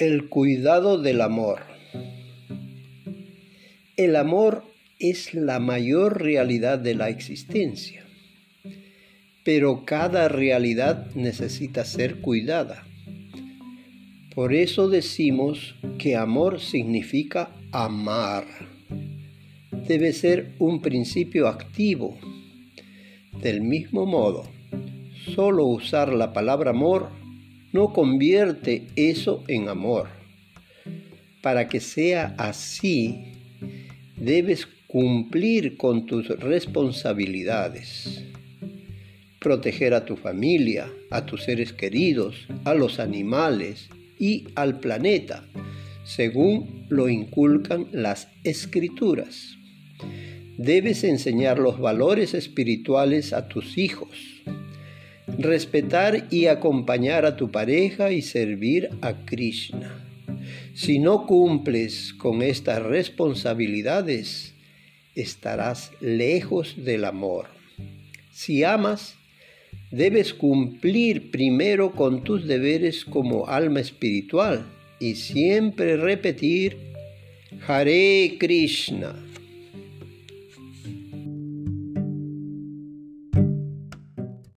El cuidado del amor. El amor es la mayor realidad de la existencia, pero cada realidad necesita ser cuidada. Por eso decimos que amor significa amar. Debe ser un principio activo. Del mismo modo, solo usar la palabra amor no convierte eso en amor. Para que sea así, debes cumplir con tus responsabilidades. Proteger a tu familia, a tus seres queridos, a los animales y al planeta, según lo inculcan las escrituras. Debes enseñar los valores espirituales a tus hijos respetar y acompañar a tu pareja y servir a Krishna. Si no cumples con estas responsabilidades, estarás lejos del amor. Si amas, debes cumplir primero con tus deberes como alma espiritual y siempre repetir Hare Krishna.